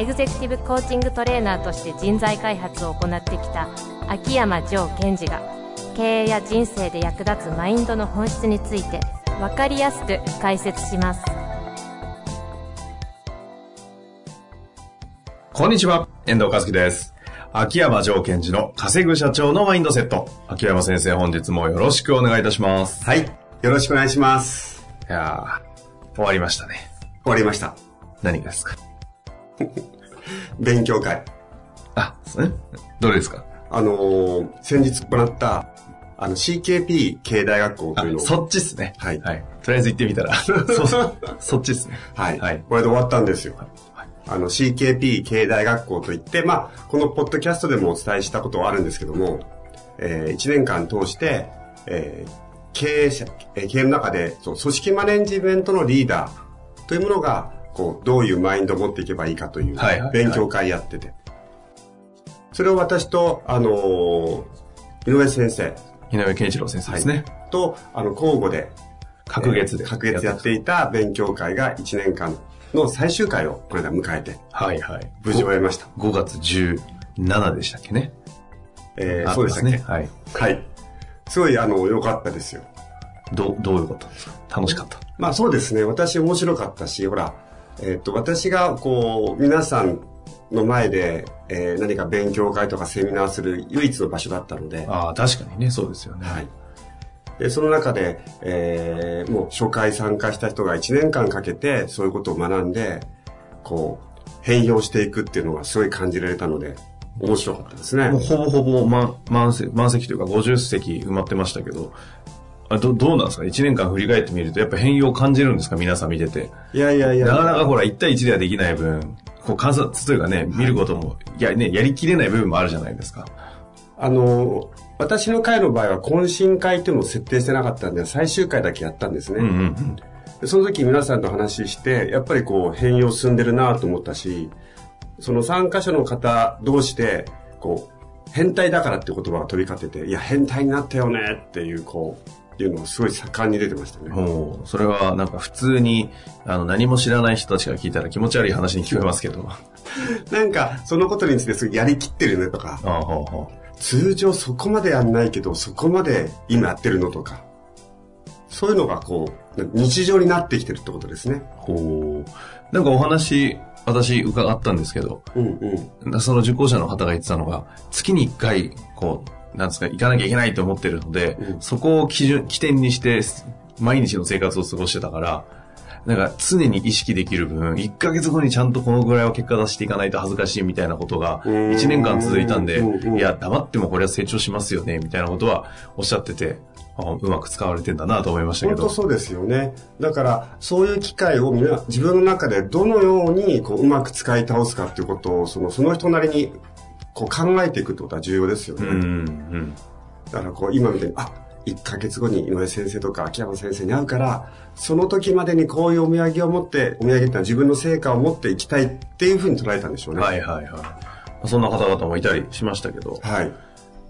エグゼクティブコーチングトレーナーとして人材開発を行ってきた秋山城賢治が経営や人生で役立つマインドの本質について分かりやすく解説しますこんにちは、遠藤和樹です。秋山城賢治の稼ぐ社長のマインドセット。秋山先生、本日もよろしくお願いいたします。はい。よろしくお願いします。いやー、終わりましたね。終わりました。何がですか？勉強会。あ、そうね。どれですか？あのー先日行った、あの、CKP 経営大学校というのそっちっすね。はいはい。とりあえず行ってみたら、そ、そっちっすね。はい。はい。これで終わったんですよ。はいあの、CKP 経営大学校といって、まあ、このポッドキャストでもお伝えしたことはあるんですけども、えー、1年間通して、えー経営者、えー経営の中で、そう組織マネジメントのリーダーというものが、こう、どういうマインドを持っていけばいいかというはいはいはい勉強会やってて。それを私と、あのー井上先生井上健一郎先生ですね。と、あの、交互で、隔月で。えー隔月やっていた勉強会が1年間の最終回をこの間迎えて、はいはい。無事終えました。5月17でしたっけね。あえーそうでしたっけ？ね。はい。はい。すごい、あの、良かったですよ。どう、どういうことですか？楽しかった？まあそうですね。私面白かったし、ほら、えっ、と、私が、こう、皆さんの前で、えー何か勉強会とかセミナーする唯一の場所だったので、ああ、確かにね、そうですよね。はい。で、その中で、えーもう初回参加した人が1年間かけてそういうことを学んで、こう、変容していくっていうのがすごい感じられたので、面白かったですねもう。ほぼほぼ満満席、満席というか50席埋まってましたけど、あどどうなんですか ?1 年間振り返ってみると、やっぱ変容を感じるんですか？皆さん見てて。いやいやいや。なかなかほら、1対1ではできない分、こう観察というかね、見ることも、いやね、やりきれない部分もあるじゃないですか。あの、私の会の場合は懇親会っていうのを設定してなかったんで、最終回だけやったんですね。うんうんうん。でその時皆さんと話して、やっぱりこう変容進んでるなと思ったし、その参加者の方同士で、こう、変態だからって言葉が飛び交ってて、いや、変態になったよねっていう、こう、いうのをすごい盛んに出てましたね。それはなんか普通に、あの、何も知らない人たちが聞いたら気持ち悪い話に聞こえますけど。あ なんか、そのことについてすごいやりきってるねとか、あ、ほうほ通常そこまでやんないけど、そこまで今やってるのとか、そういうのがこう、日常になってきてるってことですね。う。ほう。なんかお話、私伺ったんですけど、うんうん。その受講者の方が言ってたのが、月に1回、こう、なんですか、行かなきゃいけないと思ってるので、うんそこを基準、起点にして、毎日の生活を過ごしてたから、なんか常に意識できる分、1ヶ月後にちゃんとこのぐらいは結果出していかないと恥ずかしいみたいなことが、うん1年間続いたんで、いや、黙ってもこれは成長しますよね、みたいなことはおっしゃってて、あうまく使われてんだなと思いましたけど。本当そうですよね。だから、そういう機会を自分の中でどのようにこううまく使い倒すかっていうことを、そのその人なりにこう考えていくってことは重要ですよね。うん、うん。だからこう今みたいに、あ、1ヶ月後に井上先生とか秋山先生に会うから、その時までにこういうお土産を持って、お土産っていうのは自分の成果を持っていきたいっていうふうに捉えたんでしょうね。はいはいはい。そんな方々もいたりしましたけど、はい。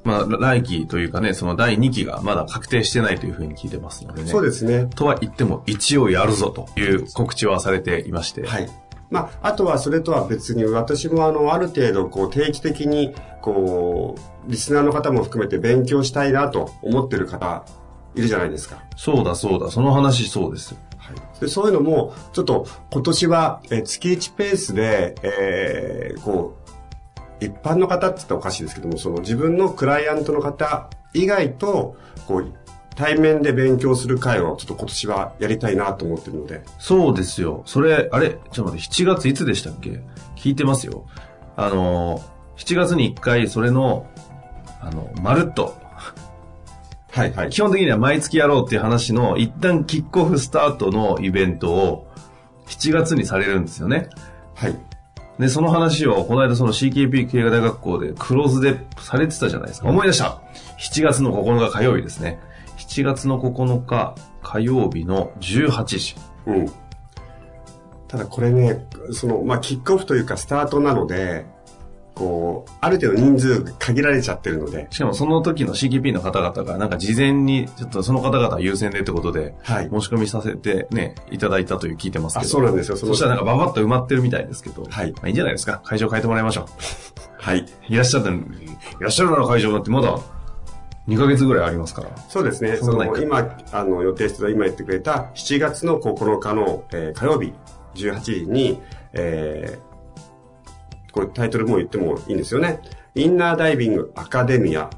まあ、来期というかね、その第2期がまだ確定してないというふうに聞いてますのでね。そうですね。とは言っても、一応やるぞという告知はされていまして。はい。まあ、あとはそれとは別に私もあの、ある程度こう定期的にこう、リスナーの方も含めて勉強したいなと思ってる方いるじゃないですか。そうだそうだ、その話そうです。はい。でそういうのも、ちょっと今年はえー月1ペースで、えーこう、一般の方って言ったらおかしいですけども、その自分のクライアントの方以外と、こう、対面で勉強する会をちょっと今年はやりたいなと思ってるので。そうですよ。それ、あれ、ちょっと待って、7月いつでしたっけ？聞いてますよ。あの、7月に1回、それの、あの、まるっと、はいはい。基本的には毎月やろうっていう話の、一旦キックオフスタートのイベントを、7月にされるんですよね。はい。で、その話を、この間その CKP 経営大学校でクローズでされてたじゃないですか。思い出した。7月の9日火曜日ですね。7月の9日火曜日の18時。うん。ただこれね、その、まあ、キックオフというかスタートなので、こう、ある程度人数限られちゃってるので、しかもその時の CKP の方々がなんか事前にちょっとその方々優先でってことではい。申し込みさせてね、いただいたという聞いてますけあ、ど。そうなんですよ。そしたらなんかババッと埋まってるみたいですけど。はいまあいいんじゃないですか。会場変えてもらいましょはい。う。いらっしゃったいらっしゃるなら会場だってまだ2ヶ月ぐらいありますから。そうですね。その、今、あの、予定してた、今言ってくれた7月の9日の、えー火曜日18時に、えーこれタイトルも言ってもいいんですよね。インナーダイビングアカデミア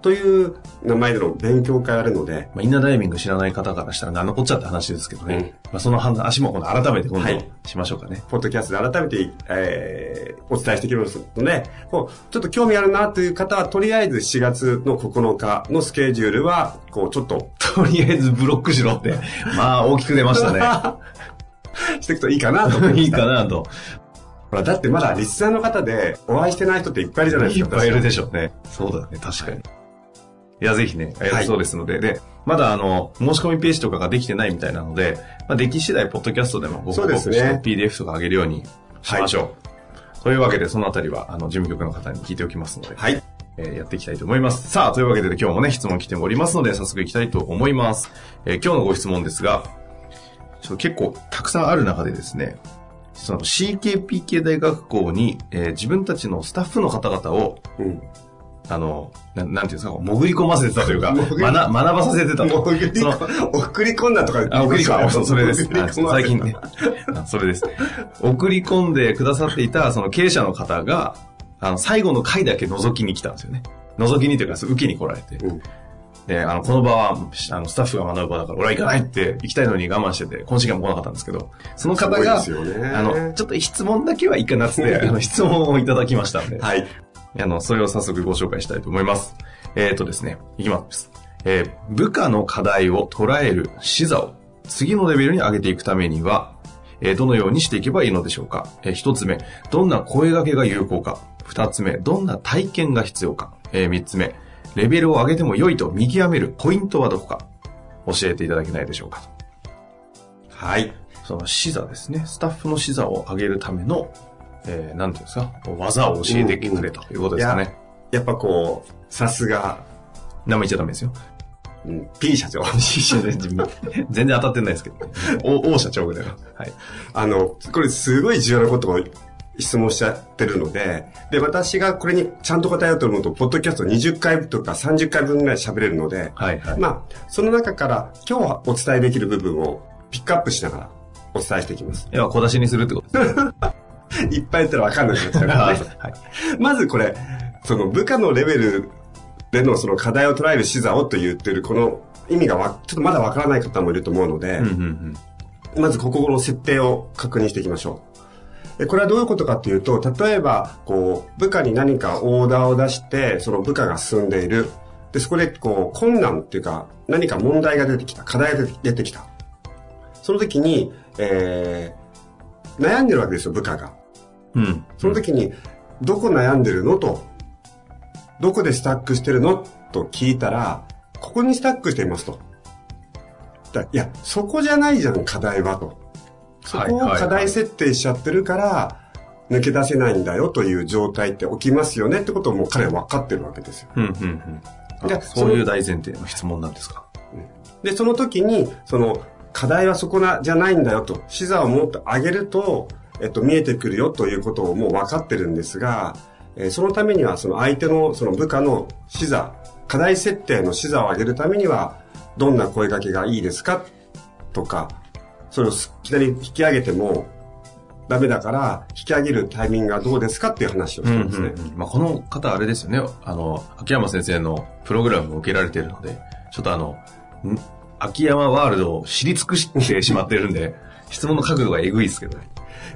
という名前での勉強会あるので、まあ、インナーダイビング知らない方からしたら何のこっちゃって話ですけどね。うんまあ、その話も改めて今度はいしましょうかね。ポッドキャストで改めて、えーお伝えしていきますので、こうちょっと興味あるなという方は、とりあえず4月の9日のスケジュールは、こう、ちょっと とりあえずブロックしろって。まあ大きく出ましたね。していくといいかなと思い。いいかなと。ほら、だってまだリスナーの方でお会いしてない人っていっぱいいるじゃないですか。いっぱいいるでししょうね。そうだね、確かに。いや、ぜひね、やるそうですので、で、まだあの、申し込みページとかができてないみたいなので、まあ、でき次第、ポッドキャストでもご報そうです告して、ね PDF とか上げるようにしましょう。というわけで、そのあたりは、あの、事務局の方に聞いておきますので、はい。えーやっていきたいと思います。さあ、というわけで今日もね、質問来ておりますので、早速いきたいと思います。えー今日のご質問ですが、ちょっと結構たくさんある中でですね、その CKP 系大学校に、えー自分たちのスタッフの方々を、うん。あの、ななんていうんですか、潜り込ませてたというか、学学ばさせてたと。送りその送り込んだとかあ、送り込んそう、それです。最近ね。あそれです。送り込んでくださっていた、その経営者の方が、あの、最後の回だけ覗きに来たんですよね。覗きにというか、受けに来られて。うんで、あの、この場は、あの、スタッフが学ぶ場だから、俺は行かないって行きたいのに我慢してて、今シーも来なかったんですけど、その方が、あの、ちょっと質問だけはいいかなっつって、あの、質問をいただきましたんで、はい。あの、それを早速ご紹介したいと思います。えっ、とですね、いきます。えー部下の課題を捉える視座を次のレベルに上げていくためには、えーどのようにしていけばいいのでしょうか、えー一つ目、どんな声掛けが有効か。二つ目、どんな体験が必要か。えー三つ目、レベルを上げても良いと見極めるポイントはどこか。教えていただけないでしょうか。はい。その視座ですね。スタッフの視座を上げるための、えーなんていうんですか、技を教えてくれということですかね。やっぱこう、さすが、何も言っちゃダメですよ。うん、P 社長。全然当たってないですけど、ね、お王社長ぐらいの。はい。あの、これすごい重要なことを質問しちゃってるので、で、私がこれにちゃんと答えようと思うと、ポッドキャスト20回とか30回分ぐらい喋れるので、はいはい。まあ、その中から今日はお伝えできる部分をピックアップしながらお伝えしていきます。要は小出しにするってことですね。いっぱい言ったらわかんなくなっちゃうからね。はい。まずこれ、その部下のレベルでのその課題を捉える視座をと言ってるこの意味がわちょっとまだわからない方もいると思うので、うんうんうん。まずここの設定を確認していきましょう。でこれはどういうことかというと、例えば、こう、部下に何かオーダーを出して、その部下が進んでいる。で、そこで、こう、困難っていうか、何か問題が出てきた、課題が出てきた。その時に、えー、悩んでるわけですよ、部下が。うん。その時に、どこ悩んでるのと、どこでスタックしてるの？と聞いたら、ここにスタックしていますと。だいや、そこじゃないじゃん、課題はと。そこを課題設定しちゃってるから、抜け出せないんだよという状態って起きますよねってことをもう彼は分かってるわけですよ。うんうんうん。そういう大前提の質問なんですか？で、その時に、その、課題はそこな、じゃないんだよと、視座をもっと上げると、えっと、見えてくるよということをもう分かってるんですが、えーそのためには、その相手の、その部下の視座、課題設定の視座を上げるためには、どんな声掛けがいいですか？とか、それをいきなり引き上げても、ダメだから、引き上げるタイミングはどうですかっていう話をしてますね。まあ、この方あれですよね。あの、秋山先生のプログラムを受けられているので、ちょっとあの、秋山ワールドを知り尽くしてしまってるんで、質問の角度がえぐいですけどね。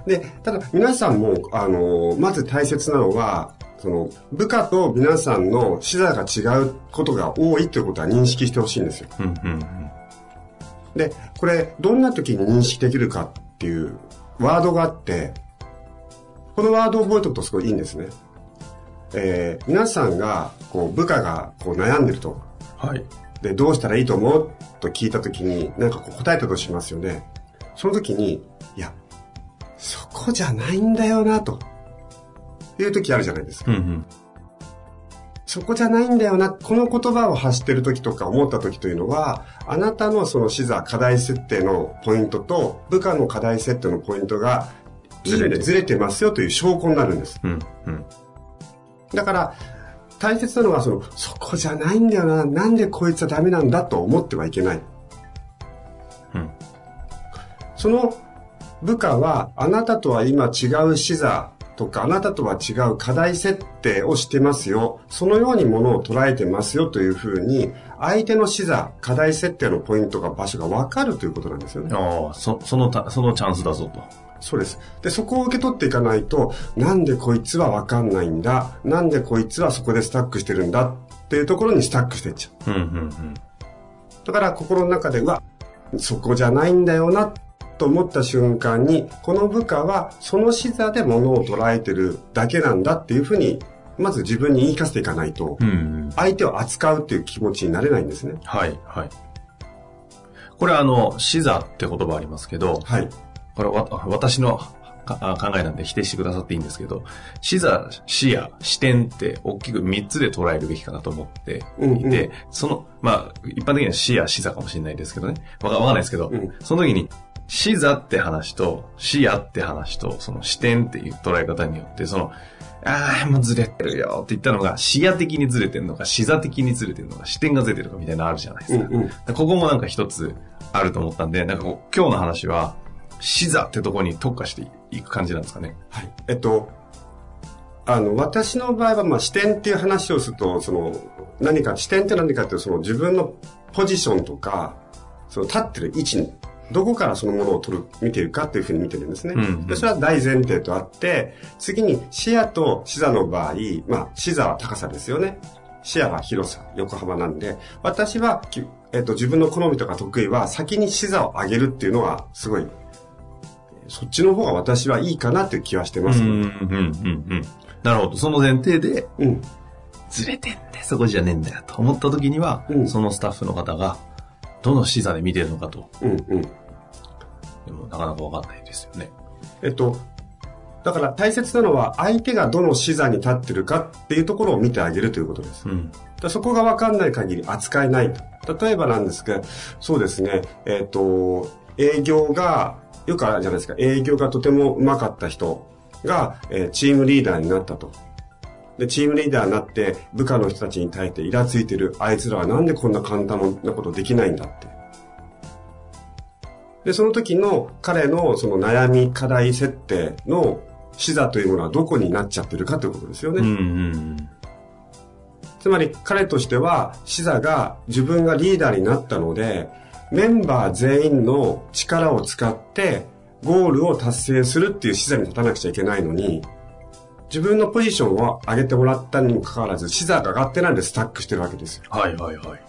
で、ただ皆さんも、あの、まず大切なのは、その、部下と皆さんの視座が違うことが多いということは認識してほしいんですよ。うんうんうん。で、これ、どんな時に認識できるかっていうワードがあって、このワードを覚えておくとすごいいいんですね。えー、皆さんが、こう、部下がこう悩んでると。はい。で、どうしたらいいと思う？と聞いたときに、なんかこう答えたとしますよね。その時に、いや、そこじゃないんだよな、と。いう時あるじゃないですか。うんうん。そこじゃないんだよな、この言葉を発してる時とか思った時というのは、あなたのその視座、課題設定のポイントと、部下の課題設定のポイントが、いい意味でずれてますよという証拠になるんです。うんうん。だから、大切なのは、その、そこじゃないんだよな、なんでこいつはダメなんだと思ってはいけない。うん。その部下は、あなたとは今違う視座とか、あなたとは違う課題設定をしてますよ。そのようにものを捉えてますよというふうに、相手の視座、課題設定のポイントが場所がわかるということなんですよね。ああ、そ、そのた、そのチャンスだぞと。そうです。で、そこを受け取っていかないと、なんでこいつはわかんないんだ、なんでこいつはそこでスタックしてるんだっていうところにスタックしていっちゃう。うんうんうん。だから心の中で、うわ、そこじゃないんだよな、と思った瞬間に、この部下はその視座で物を捉えてるだけなんだっていうふうに、まず自分に言い聞かせていかないと。相手を扱うっていう気持ちになれないんですね。はいはい。これあの、視座って言葉ありますけど、はい。これわ私の考えなんで否定してくださっていいんですけど、視座、視野、視点って大きく3つで捉えるべきかなと思っていて、うんうんその、まあ、一般的には視野、視座かもしれないですけどね。わかわかんないですけど、うんその時に、視座って話と、視野って話と、その視点っていう捉え方によって、その、ああ、もうずれてるよって言ったのが、視野的にずれてるのか、視座的にずれてるのか、視点がずれてるのかみたいなのあるじゃないですか。うんうんここもなんか一つあると思ったんで、なんかこう今日の話は、視座ってとこに特化していく感じなんですかね。はい。えっと、あの、私の場合は、まあ、視点っていう話をすると、その、何か、視点って何かっていうと、その自分のポジションとか、その立ってる位置に、どこからそのものを取る、見ているかっていうふうに見てるんですね。うんうんでそれは大前提とあって、次に視野と視座の場合、まあ、視座は高さですよね。視野は広さ、横幅なんで、私は、きえっと、自分の好みとか得意は、先に視座を上げるっていうのは、すごい、そっちの方が私はいいかなっていう気はしてます。うん、うん、うん、うん。なるほど。その前提で、うん。ずれてんね、そこじゃねえんだよと思った時には、うんそのスタッフの方が、どの視座で見てるのかと、うん、うん。でもなかなかわかんないですよね。えっと、だから大切なのは相手がどの視座に立ってるかっていうところを見てあげるということです。うん。だそこが分かんない限り扱えないと。例えばなんですが、そうですね、えっ、と、営業が、よくあるじゃないですか、営業がとても上手かった人が、えーチームリーダーになったと。で、チームリーダーになって部下の人たちに対してイラついてる、あいつらはなんでこんな簡単なことできないんだって。で、その時の彼のその悩み、課題設定の視座というものはどこになっちゃってるかということですよね。うん、うん、つまり彼としては視座が自分がリーダーになったのでメンバー全員の力を使ってゴールを達成するっていう視座に立たなくちゃいけないのに自分のポジションを上げてもらったにもかかわらず視座が上がってないでスタックしてるわけですよ。はい、はい、はい。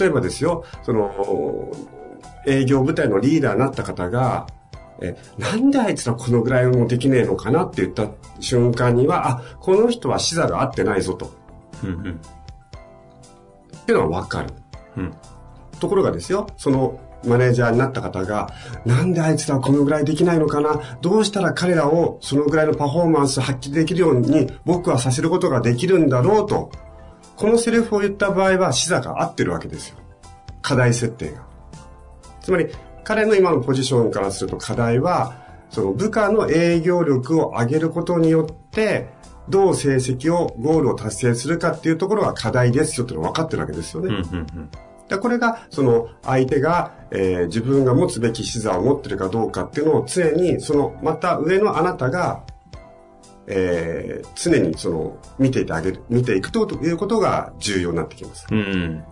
例えばですよ、その、営業部隊のリーダーになった方が、え、なんであいつらこのぐらいもできねえのかなって言った瞬間には、あ、この人は視座が合ってないぞと。うん、うん、っていうのはわかる。うん。ところがですよ、そのマネージャーになった方が、なんであいつらはこのぐらいできないのかな？どうしたら彼らをそのぐらいのパフォーマンス発揮できるように僕はさせることができるんだろうと。このセリフを言った場合は視座が合ってるわけですよ。課題設定が。つまり、彼の今のポジションからすると課題は、その部下の営業力を上げることによって、どう成績を、ゴールを達成するかっていうところが課題ですよっての分かってるわけですよね。でこれが、その相手が、えー自分が持つべき視座を持ってるかどうかっていうのを常に、その、また上のあなたが、えー常にその、見ていてあげる、見ていくということが重要になってきます。うん。うん。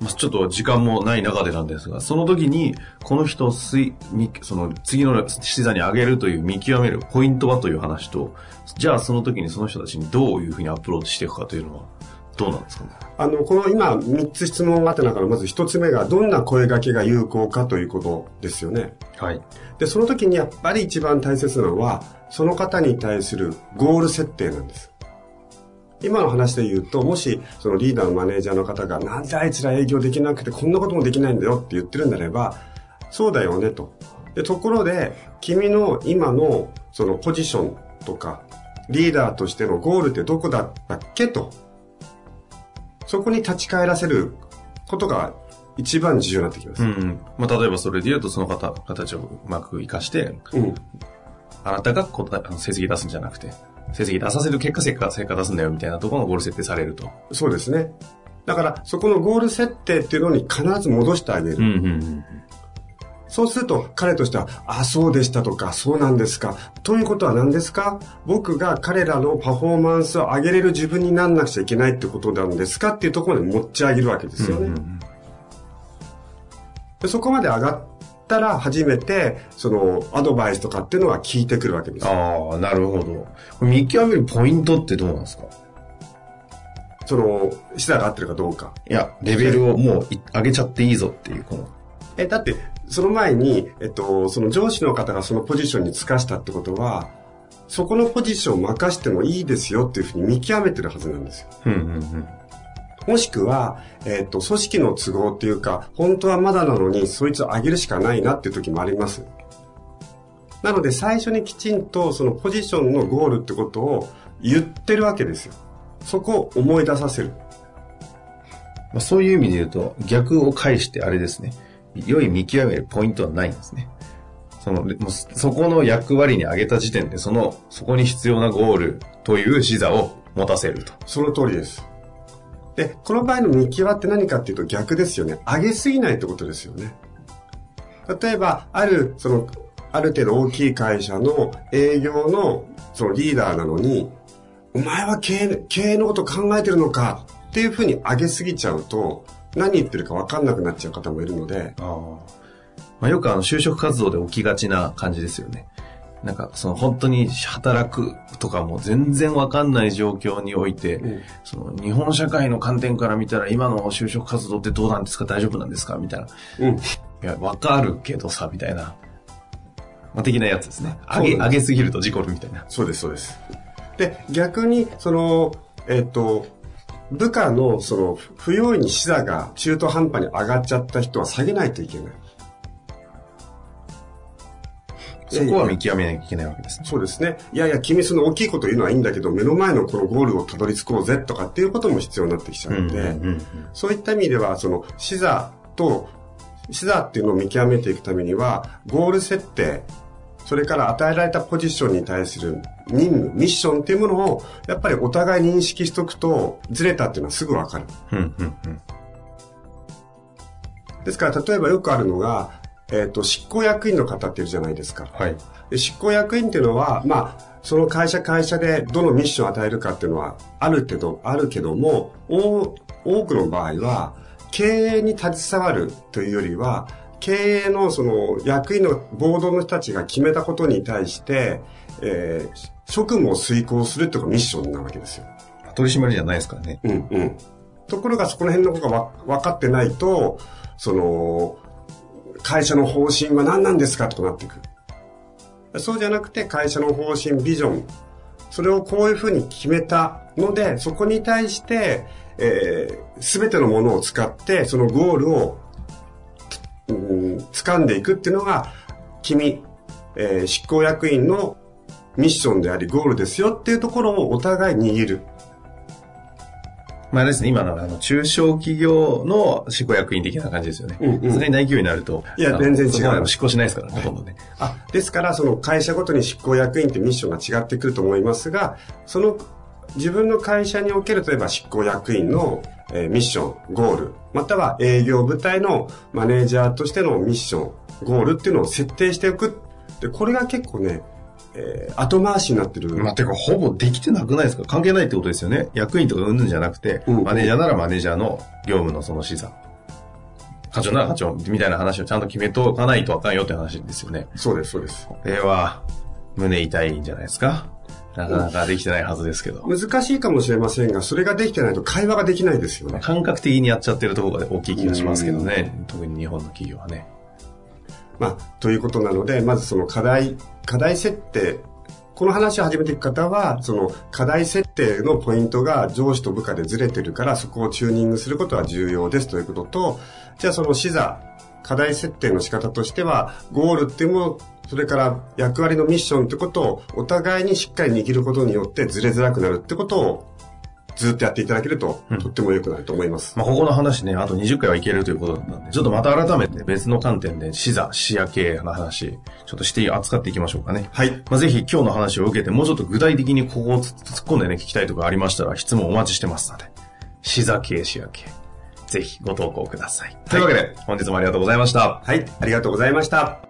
まあちょっと時間もない中でなんですが、その時に、この人を水、みその次の視座に上げるという見極めるポイントはという話と、じゃあその時にその人たちにどういうふうにアプローチしていくかというのは、どうなんですかね？あの、この今3つ質問があった中のまず1つ目がどんな声掛けが有効かということですよね。はい。で、その時にやっぱり一番大切なのは、その方に対するゴール設定なんです。今の話で言うと、もし、そのリーダーのマネージャーの方が、なんであいつら営業できなくてこんなこともできないんだよって言ってるんであれば、そうだよねと。で、ところで、君の今のそのポジションとか、リーダーとしてのゴールってどこだったっけと。そこに立ち返らせることが一番重要になってきます。うん。まあ、例えばそれで言うと、その方、形をうまく活かして、うん。あなたがこうあの成績出すんじゃなくて、成績出させる結果、成果、成果出すんだよみたいなところのゴール設定されると。そうですね。だから、そこのゴール設定っていうのに必ず戻してあげる。うんうんうん。そうすると、彼としては、あ、そうでしたとか、そうなんですか。ということは何ですか？僕が彼らのパフォーマンスを上げれる自分になんなくちゃいけないってことなんですか？っていうところまで持ち上げるわけですよね。うんうんでそこまで上がったら、初めて、その、アドバイスとかっていうのは聞いてくるわけですよ。ああ、なるほど。見極めるポイントってどうなんですか？その、視座が合ってるかどうか。いや、レベルをもうい上げちゃっていいぞっていう、この。え、だって、その前に、えっと、その上司の方がそのポジションに就かしたってことは、そこのポジションを任してもいいですよっていうふうに見極めてるはずなんですよ。うんうんうん。もしくは、えっと、組織の都合っていうか、本当はまだなのに、そいつを上げるしかないなっていう時もあります。なので、最初にきちんと、そのポジションのゴールってことを言ってるわけですよ。そこを思い出させる。まあ、そういう意味で言うと、逆を返してあれですね。良い見極めるポイントはないんですね。その、もうそこの役割に上げた時点で、その、そこに必要なゴールという視座を持たせると。その通りです。で、この場合の見極って何かっていうと逆ですよね。上げすぎないってことですよね。例えば、ある、その、ある程度大きい会社の営業の、そのリーダーなのに、お前は経営、経営のこと考えてるのかっていうふうに上げすぎちゃうと、何言ってるか分かんなくなっちゃう方もいるので、まあ、よくあの、就職活動で起きがちな感じですよね。なんか、その本当に働くとかも全然わかんない状況において、うんその日本社会の観点から見たら今の就職活動ってどうなんですか？大丈夫なんですか？みたいな。うん。いや、わかるけどさ、みたいな。まあ、的なやつですね。上げ、上げすぎると事故るみたいな。そうです、そうです。で、逆に、その、えっ、と、部下の、その、不用意に視座が中途半端に上がっちゃった人は下げないといけない。そこは見極めなきゃいけないわけですね。そうですね。いやいや、君その大きいこと言うのはいいんだけど、目の前のこのゴールをたどり着こうぜとかっていうことも必要になってきちゃうので、うんそういった意味では、その、視座と、視座っていうのを見極めていくためには、ゴール設定、それから与えられたポジションに対する任務、ミッションっていうものを、やっぱりお互い認識しとくと、ずれたっていうのはすぐわかる。うんうんうんですから、例えばよくあるのが、えっ、と、執行役員の方っているじゃないですか。はい。で執行役員っていうのは、まあ、その会社会社でどのミッションを与えるかっていうのはあるけど、あるけども、多多くの場合は、経営に携わるというよりは、経営のその役員のボードの人たちが決めたことに対して、えー職務を遂行するっていうのがミッションなわけですよ。取り締まりじゃないですからね。うんうん。ところがそこら辺のことがわ分かってないと、その、会社の方針は何なんですかとなっていく。そうじゃなくて会社の方針、ビジョン、それをこういうふうに決めたので、そこに対して、えー、全てのものを使って、そのゴールを、うん、掴んでいくっていうのが、君、えー執行役員のミッションであり、ゴールですよっていうところをお互い握る。まあですね、今のあの中小企業の執行役員的な感じですよね。うんうんさすがに大企業になると。いや全然違う執行しないですから、ほとんどね。あ、ですから、その会社ごとに執行役員ってミッションが違ってくると思いますが、その自分の会社における、例えば執行役員の、えーミッション、ゴール、または営業部隊のマネージャーとしてのミッション、ゴールっていうのを設定しておく。で、これが結構ね、えー後回しになってる。まあ、てか、ほぼできてなくないですか？関係ないってことですよね。役員とかうんぬんじゃなくて、うんマネージャーならマネージャーの業務のその資産。課長なら課長みたいな話をちゃんと決めとかないとあかんよって話ですよね。そうです、そうです。これは、胸痛いんじゃないですか？なかなかできてないはずですけど。難しいかもしれませんが、それができてないと会話ができないですよね。感覚的にやっちゃってるところが大きい気がしますけどね。特に日本の企業はね。まあ、ということなので、まずその課題、課題設定、この話を始めていく方は、その課題設定のポイントが上司と部下でずれてるから、そこをチューニングすることは重要ですということと、じゃあその視座、課題設定の仕方としては、ゴールっていうもの、それから役割のミッションってことをお互いにしっかり握ることによってずれづらくなるってことをずっとやっていただけると、とっても良くなると思います。まあ、ここの話ね、あと20回はいけるということなんで、ちょっとまた改めて別の観点で視座、視野経営の話、ちょっとして扱っていきましょうかね。はい。まあ、ぜひ今日の話を受けて、もうちょっと具体的にここを突っ込んでね、聞きたいとかありましたら、質問お待ちしてますので、視座経営、視野経営。ぜひご投稿ください。というわけで、本日もありがとうございました。はい、ありがとうございました。